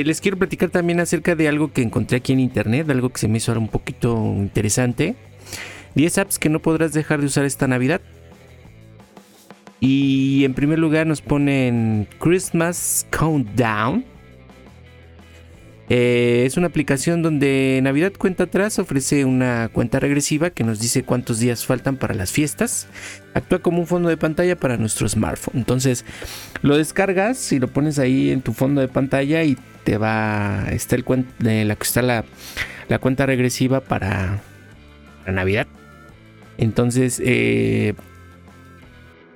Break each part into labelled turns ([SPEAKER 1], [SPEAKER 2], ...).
[SPEAKER 1] eh, les quiero platicar también acerca de algo que encontré aquí en internet, algo que se me hizo ahora un poquito interesante. 10 apps que no podrás dejar de usar esta Navidad. Y en primer lugar nos ponen Christmas Countdown. Eh, es una aplicación donde Navidad Cuenta Atrás ofrece una cuenta regresiva que nos dice cuántos días faltan para las fiestas. Actúa como un fondo de pantalla para nuestro smartphone. Entonces lo descargas y lo pones ahí en tu fondo de pantalla y te va. Está, el, la, está la, la cuenta regresiva para, para Navidad. Entonces, eh,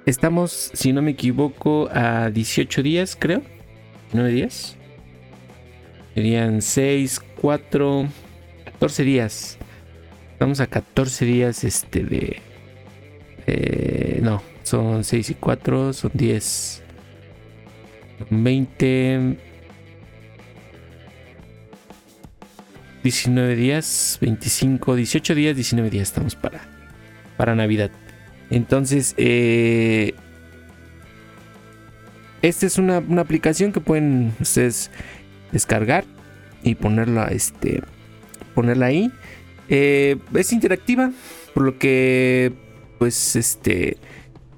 [SPEAKER 1] estamos, si no me equivoco, a 18 días, creo. 9 días. Serían 6, 4, 14 días. Estamos a 14 días este de... no, son 6 y 4, son 10. 20... 19 días, 25, 18 días, 19 días estamos para, para Navidad. Entonces, eh, esta es una, una, aplicación que pueden ustedes descargar y ponerla, este, ponerla ahí. Eh, es interactiva, por lo que, pues, este,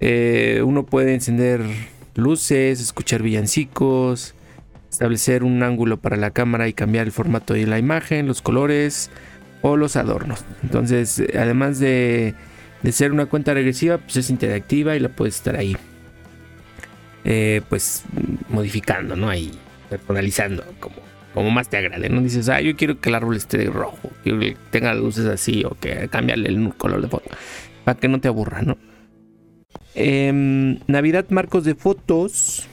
[SPEAKER 1] eh, uno puede encender luces, escuchar villancicos, establecer un ángulo para la cámara y cambiar el formato de la imagen, los colores o los adornos. Entonces, además de, de ser una cuenta regresiva, pues es interactiva y la puedes estar ahí, eh, pues, modificando, ¿no? Ahí personalizando como, como más te agrade. No dices, ah, yo quiero que el árbol esté rojo, quiero que tenga luces así o que cambiarle el color de foto. Para que no te aburra, ¿no? Em, Navidad Marcos de Fotos.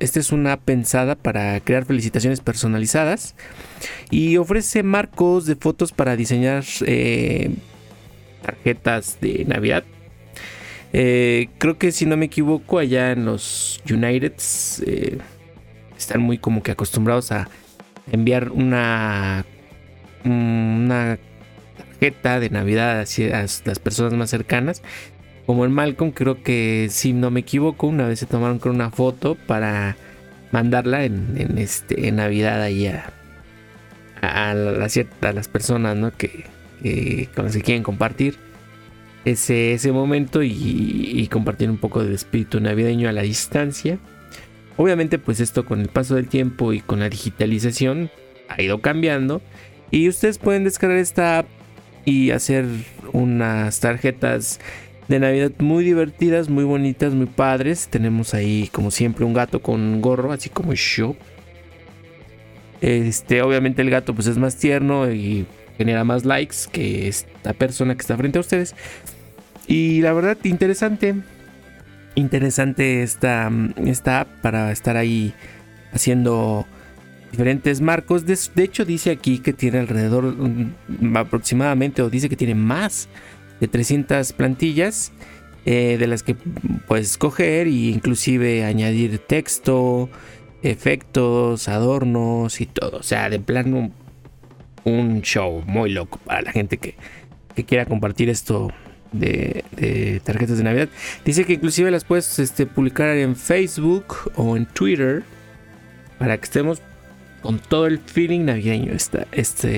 [SPEAKER 1] Esta es una pensada para crear felicitaciones personalizadas y ofrece marcos de fotos para diseñar eh, tarjetas de Navidad. Eh, creo que si no me equivoco, allá en los Uniteds eh, están muy como que acostumbrados a enviar una, una tarjeta de Navidad hacia las personas más cercanas. Como en Malcolm, creo que si no me equivoco, una vez se tomaron con una foto para mandarla en, este, en Navidad ahí a, a, las personas ¿no? que, con las que quieren compartir ese, ese momento y, y compartir un poco del espíritu navideño a la distancia. Obviamente pues esto con el paso del tiempo y con la digitalización ha ido cambiando y ustedes pueden descargar esta app y hacer unas tarjetas de Navidad muy divertidas, muy bonitas, muy padres. Tenemos ahí como siempre un gato con gorro, así como yo. Este, obviamente el gato pues es más tierno y genera más likes que esta persona que está frente a ustedes. Y la verdad interesante, interesante esta, esta app para estar ahí haciendo diferentes marcos. De, hecho, dice aquí que tiene alrededor mm, aproximadamente, o dice que tiene más de 300 plantillas, eh, de las que puedes escoger e inclusive añadir texto, efectos, adornos y todo. O sea, de plano, un show muy loco para la gente que, que quiera compartir esto de, tarjetas de Navidad. Dice que inclusive las puedes este, publicar en Facebook o en Twitter para que estemos con todo el feeling navideño este,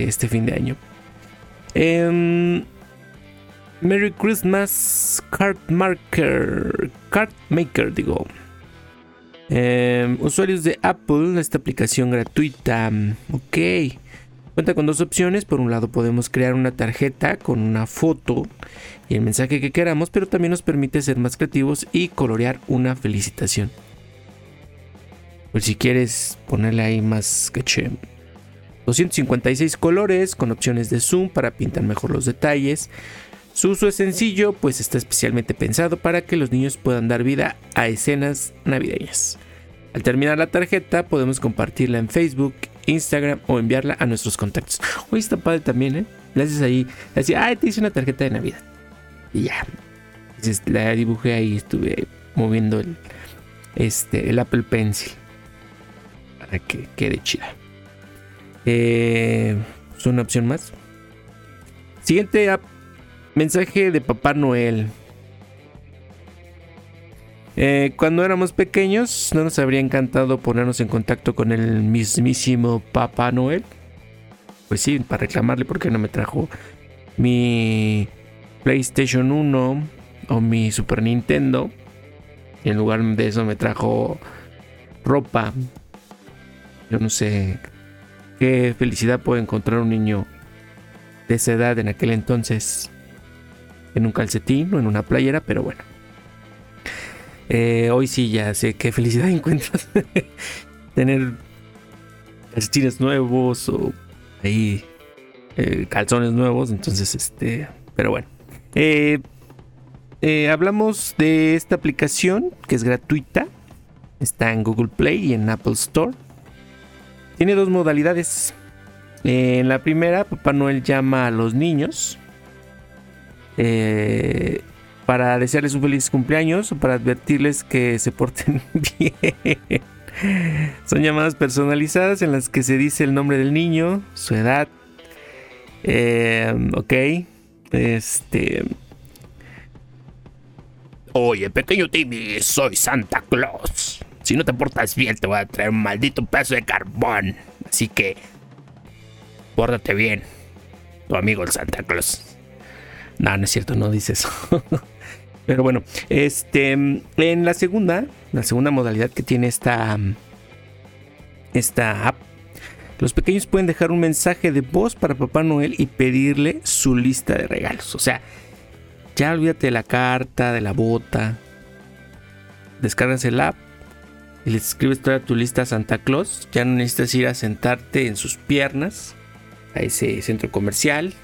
[SPEAKER 1] este fin de año. Em, Merry Christmas Card Marker. Card Maker, digo. Em, usuarios de Apple, esta aplicación gratuita. Ok. Cuenta con dos opciones. Por un lado podemos crear una tarjeta con una foto y el mensaje que queramos, pero también nos permite ser más creativos y colorear una felicitación. Pues si quieres ponerle ahí más caché. 256 colores con opciones de zoom para pintar mejor los detalles. Su uso es sencillo, pues está especialmente pensado para que los niños puedan dar vida a escenas navideñas. Al terminar la tarjeta podemos compartirla en Facebook, Instagram o enviarla a nuestros contactos. Hoy está padre también, ¿eh? Le haces ahí, le haces, te hice una tarjeta de Navidad. Y ya. La dibujé ahí, estuve moviendo el, este, el Apple Pencil. Para que quede chida. Eh, es una opción más. Siguiente app. Mensaje de Papá Noel. Eh, cuando éramos pequeños, no nos habría encantado ponernos en contacto con el mismísimo Papá Noel. Pues sí, para reclamarle porque no me trajo mi PlayStation 1 o mi Super Nintendo. Y en lugar de eso me trajo ropa. Yo no sé qué felicidad puede encontrar un niño de esa edad en aquel entonces en un calcetín o en una playera, pero bueno. Eh, hoy sí ya sé qué felicidad encuentras tener calcetines nuevos o ahí eh, calzones nuevos, entonces este, pero bueno. Eh, hablamos de esta aplicación que es gratuita, está en Google Play y en Apple Store. Tiene dos modalidades. En la primera, Papá Noel llama a los niños eh, para desearles un feliz cumpleaños o para advertirles que se porten bien. Son llamadas personalizadas en las que se dice el nombre del niño, su edad. Eh, ok. Este. Oye, pequeño Timmy, soy Santa Claus. Si no te portas bien, te voy a traer un maldito pedazo de carbón. Así que. Pórtate bien. Tu amigo el Santa Claus. No, no es cierto, no dice eso. Pero bueno, este, en la segunda, la segunda modalidad que tiene esta, esta app, los pequeños pueden dejar un mensaje de voz para Papá Noel y pedirle su lista de regalos. O sea, ya olvídate de la carta, de la bota. Descargas el app y le escribes toda tu lista a Santa Claus. Ya no necesitas ir a sentarte en sus piernas a ese centro comercial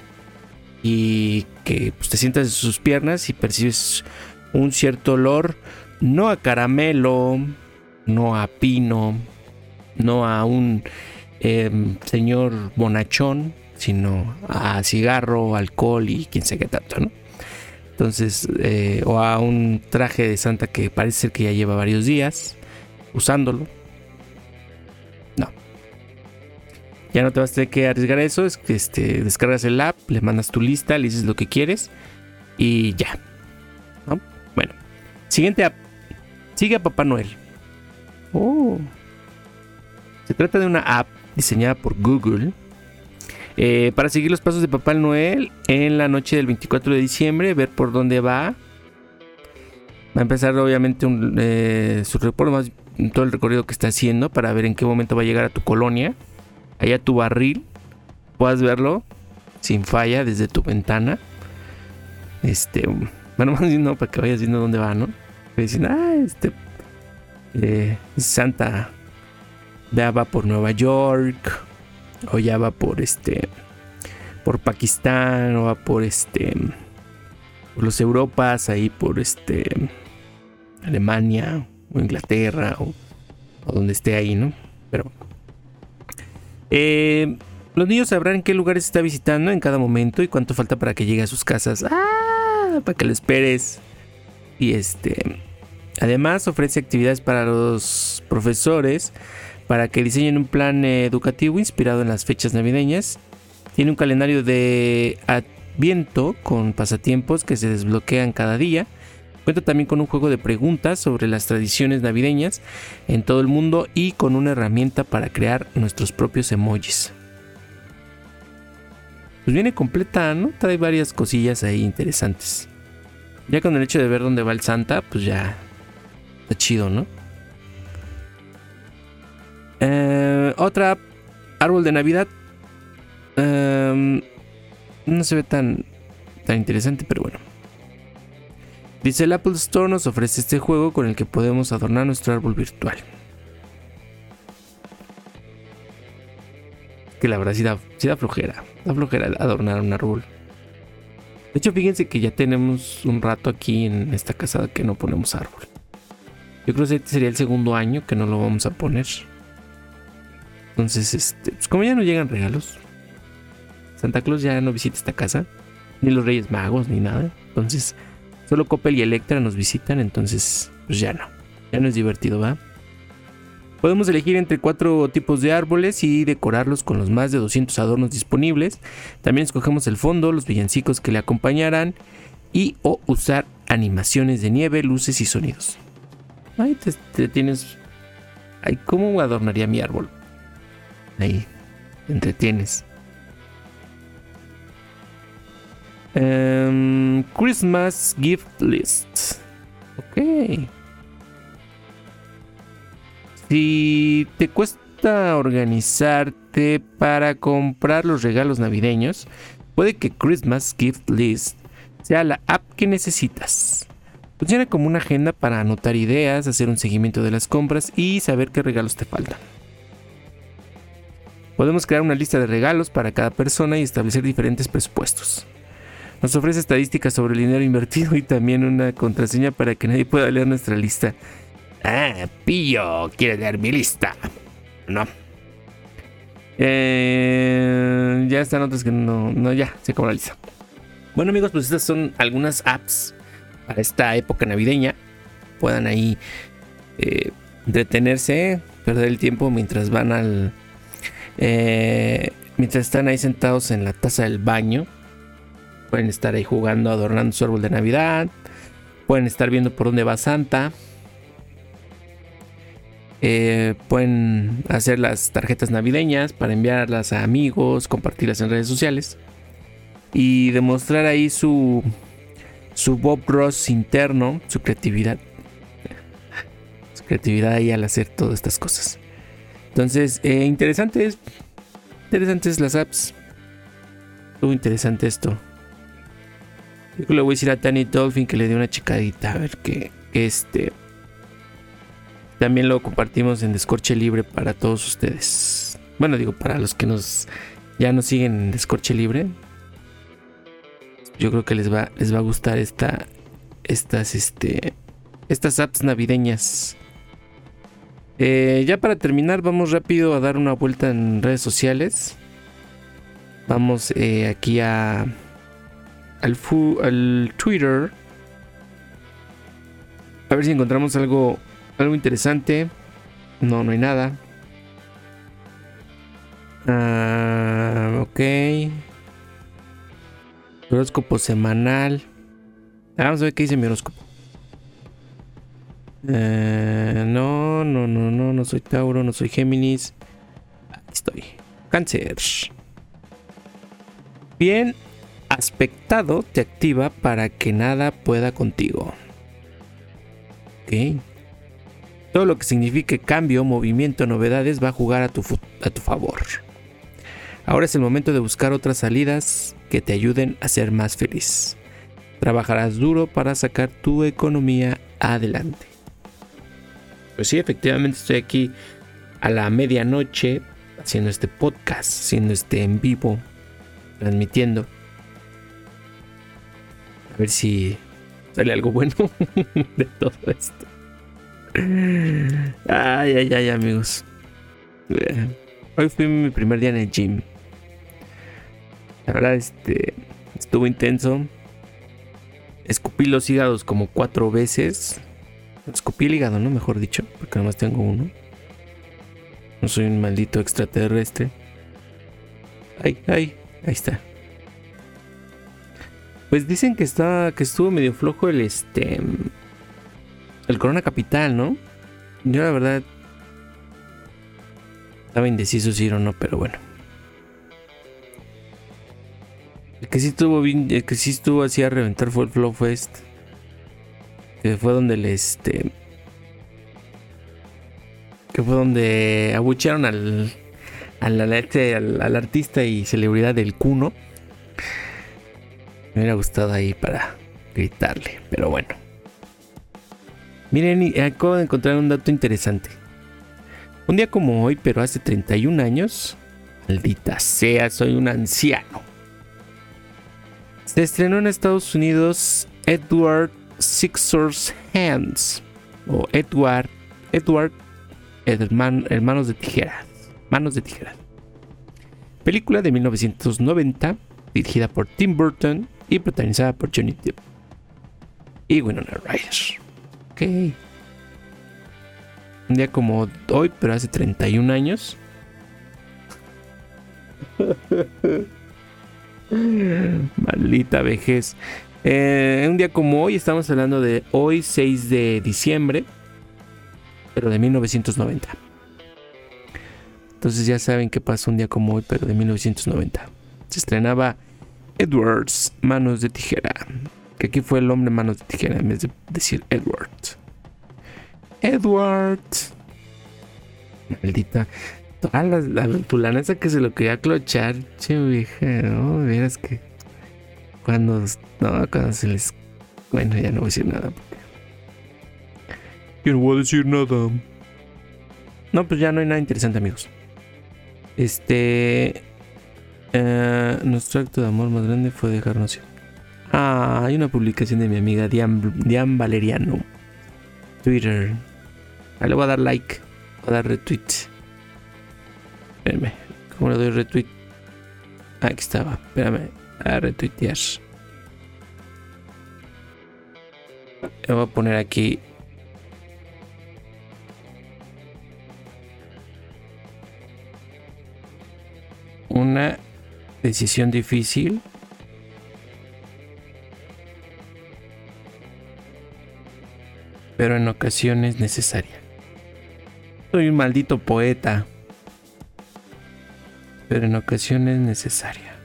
[SPEAKER 1] y que pues, te sientas en sus piernas y percibes un cierto olor, no a caramelo, no a pino, no a un em, señor bonachón, sino a cigarro, alcohol y quién sé qué tanto. Entonces, eh, o a un traje de santa que parece ser que ya lleva varios días usándolo. Ya no te vas a tener que arriesgar a eso. Es que este, descargas el app, le mandas tu lista, le dices lo que quieres y ya. Bueno, siguiente app. Sigue a Papá Noel. Oh. Se trata de una app diseñada por Google eh, para seguir los pasos de Papá Noel en la noche del 24 de diciembre, ver por dónde va. Va a empezar obviamente eh, su reporte, todo el recorrido que está haciendo para ver en qué momento va a llegar a tu colonia allá tu barril, puedas verlo sin falla desde tu ventana. Este, bueno, más no, para que vayas viendo dónde va, ¿no? Dicen, ah, este, eh, Santa ya va por Nueva York, o ya va por este, por Pakistán, o va por este, por los Europas, ahí por este, Alemania, o Inglaterra, o, o donde esté ahí, ¿no? Pero eh, los niños sabrán qué lugares está visitando en cada momento y cuánto falta para que llegue a sus casas. Ah, para que lo esperes. Y este. Además, ofrece actividades para los profesores para que diseñen un plan educativo inspirado en las fechas navideñas. Tiene un calendario de adviento con pasatiempos que se desbloquean cada día Cuenta también con un juego de preguntas sobre las tradiciones navideñas en todo el mundo y con una herramienta para crear nuestros propios emojis. Pues viene completa, ¿no? Trae varias cosillas ahí interesantes. Ya con el hecho de ver dónde va el Santa, pues ya está chido, ¿no? Eh, otra, árbol de Navidad. Em, no se ve tan, tan interesante, pero bueno. Dice el Apple Store nos ofrece este juego con el que podemos adornar nuestro árbol virtual. Que la verdad sí da, flojera. Da flojera adornar un árbol. De hecho, fíjense que ya tenemos un rato aquí en esta casa que no ponemos árbol. Yo creo que este sería el segundo año que no lo vamos a poner. Entonces, este, pues como ya no llegan regalos, Santa Claus ya no visita esta casa, ni los Reyes Magos, ni nada. Entonces, Solo Coppel y Electra nos visitan, entonces pues ya no. Ya no es divertido, ¿va? Podemos elegir entre cuatro tipos de árboles y decorarlos con los más de 200 adornos disponibles. También escogemos el fondo, los villancicos que le acompañarán y o usar animaciones de nieve, luces y sonidos. Ahí te, tienes. Ay, ¿cómo adornaría mi árbol? Ahí, te entretienes. Em, Christmas Gift List. Ok. Si te cuesta organizarte para comprar los regalos navideños, puede que Christmas Gift List sea la app que necesitas. Funciona como una agenda para anotar ideas, hacer un seguimiento de las compras y saber qué regalos te faltan. Podemos crear una lista de regalos para cada persona y establecer diferentes presupuestos. Nos ofrece estadísticas sobre el dinero invertido y también una contraseña para que nadie pueda leer nuestra lista. Ah, pillo, quiere leer mi lista. No. Eh, ya están otras que no, no, ya, se acabó la lista. Bueno amigos, pues estas son algunas apps para esta época navideña. Puedan ahí eh, detenerse, perder el tiempo mientras van al... Eh, mientras están ahí sentados en la taza del baño. Pueden estar ahí jugando, adornando su árbol de Navidad. Pueden estar viendo por dónde va Santa. Eh, pueden hacer las tarjetas navideñas para enviarlas a amigos, compartirlas en redes sociales y demostrar ahí su, su Bob Ross interno, su creatividad. Su creatividad ahí al hacer todas estas cosas. Entonces, eh, interesantes, interesantes las apps. Estuvo interesante esto. Yo le voy a decir a Tani Dolphin que le dé una chicadita a ver que, que este también lo compartimos en Descorche Libre para todos ustedes. Bueno, digo, para los que nos ya nos siguen en Descorche Libre. Yo creo que les va, les va a gustar esta, estas, este, estas apps navideñas. Eh, ya para terminar, vamos rápido a dar una vuelta en redes sociales. Vamos eh, aquí a al, al Twitter. A ver si encontramos algo algo interesante. No, no hay nada. Ah, ok. Horóscopo semanal. Ah, vamos a ver qué dice mi horóscopo. Eh, no, no, no, no, no soy Tauro, no soy Géminis. Estoy. Cáncer. Bien aspectado te activa para que nada pueda contigo. Ok. Todo lo que signifique cambio, movimiento, novedades va a jugar a tu, a tu favor. Ahora es el momento de buscar otras salidas que te ayuden a ser más feliz. Trabajarás duro para sacar tu economía adelante. Pues sí, efectivamente estoy aquí a la medianoche haciendo este podcast, haciendo este en vivo, transmitiendo. A ver si sale algo bueno de todo esto. Ay, ay, ay, amigos. Hoy fue mi primer día en el gym. La verdad, este. Estuvo intenso. Escupí los hígados como cuatro veces. Escupí el hígado, ¿no? Mejor dicho, porque más tengo uno. No soy un maldito extraterrestre. Ay, ay, ahí está. Pues dicen que está. que estuvo medio flojo el este el Corona Capital, ¿no? Yo la verdad estaba indeciso si ir o no, pero bueno. El que sí estuvo bien, el que sí estuvo así a reventar fue el Flow Fest. Que fue donde le este. Que fue donde abuchearon al. Al, al, al artista y celebridad del Cuno. Me hubiera gustado ahí para gritarle, pero bueno. Miren, acabo de encontrar un dato interesante. Un día como hoy, pero hace 31 años, maldita sea, soy un anciano. Se estrenó en Estados Unidos Edward Sixers Hands o Edward Edward Hermanos de Tijeras. Manos de Tijeras. Película de 1990 dirigida por Tim Burton y protagonizada por Johnny Depp y Winona Ryder. Ok. Un día como hoy, pero hace 31 años. Maldita vejez. Eh, un día como hoy, estamos hablando de hoy, 6 de diciembre. pero de 1990. Entonces ya saben qué pasó un día como hoy, pero de 1990. Se estrenaba Edwards, Manos de Tijera. Que aquí fue el hombre Manos de Tijera en vez de decir Edward. Edward. Maldita. Toda la, la esa que se lo quería clochar, che vieja, ¿no? Verás que. Cuando. No, cuando se les. Bueno, ya no voy a decir nada. Yo no voy a decir nada. No, pues ya no hay nada interesante, amigos. Este. Eh, nuestro acto de amor más grande fue dejarnos ir. Ah, hay una publicación de mi amiga Dian, Dian Valeriano. Twitter. Ahí le voy a dar like. Voy a dar retweet. Espérame. ¿Cómo le doy retweet? Aquí estaba. Espérame. A retuitear. Le voy a poner aquí decisión difícil. Pero en ocasiones necesaria. Soy un maldito poeta. Pero en ocasiones necesaria.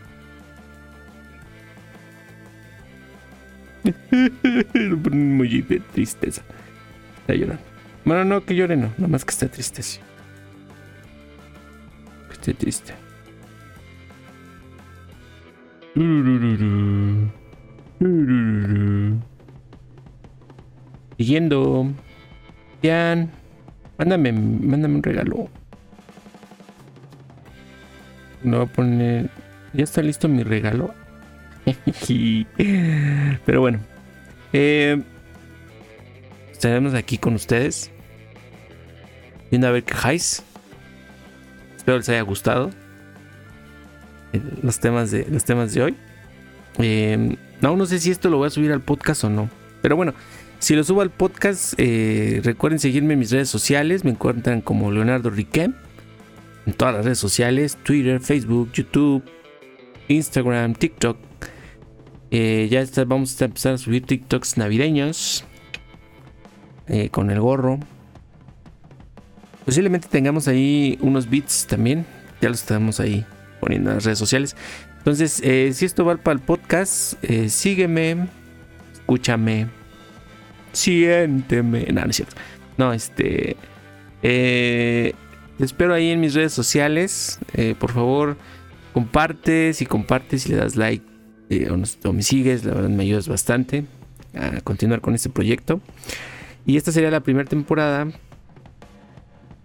[SPEAKER 1] Muy tristeza. Está llorando. Bueno, no, que llore no. Nada más que está triste. Que esté triste. Siguiendo. Jan, mándame, mándame un regalo. No voy a poner. Ya está listo mi regalo. Pero bueno. Eh, estaremos aquí con ustedes. Viendo a ver qué. Espero les haya gustado los temas de, los temas de hoy. Eh, no, sé si esto lo voy a subir al podcast o no. Pero bueno, si lo subo al podcast, eh, recuerden seguirme en mis redes sociales. Me encuentran como Leonardo Riquem. En todas las redes sociales. Twitter, Facebook, YouTube, Instagram, TikTok. Eh, ya vamos a empezar a subir TikToks navideños. con el gorro. Posiblemente tengamos ahí unos beats también. Ya los tenemos ahí poniendo en las redes sociales. Entonces, eh, si esto va para el podcast, eh, sígueme, escúchame, siénteme. No, no es cierto. No, este. Eh, te espero ahí en mis redes sociales. por favor, comparte. Si compartes y le das like o, me sigues, la verdad me ayudas bastante a continuar con este proyecto. Y esta sería la primera temporada.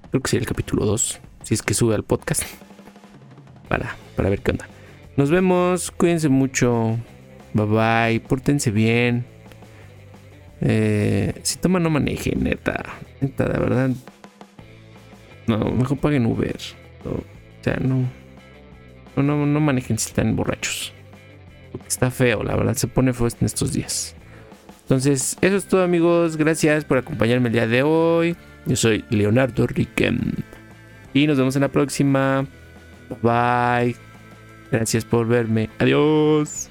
[SPEAKER 1] Creo que sería el capítulo 2. Si es que sube al podcast para, ver qué onda. Nos vemos, cuídense mucho. Bye bye, pórtense bien. Eh, si toman, no manejen, neta. Neta, de verdad. No, mejor paguen Uber. o sea, no. No, no, no manejen si están borrachos. está feo, la verdad, se pone feo en estos días. Entonces, eso es todo, amigos. Gracias por acompañarme el día de hoy. Yo soy Leonardo Riquem. Y nos vemos en la próxima. Bye. Gracias por verme. Adiós.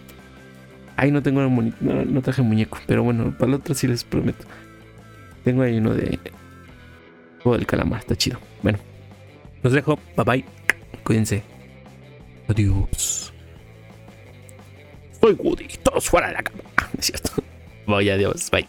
[SPEAKER 1] Ay, no tengo no, no, traje muñeco, pero bueno, para el otro sí les prometo. Tengo ahí uno de juego del calamar, está chido. Bueno, los dejo. Bye bye. Cuídense. Adiós. Soy Woody. Todos fuera de la cama. Es cierto. Voy, adiós. Bye.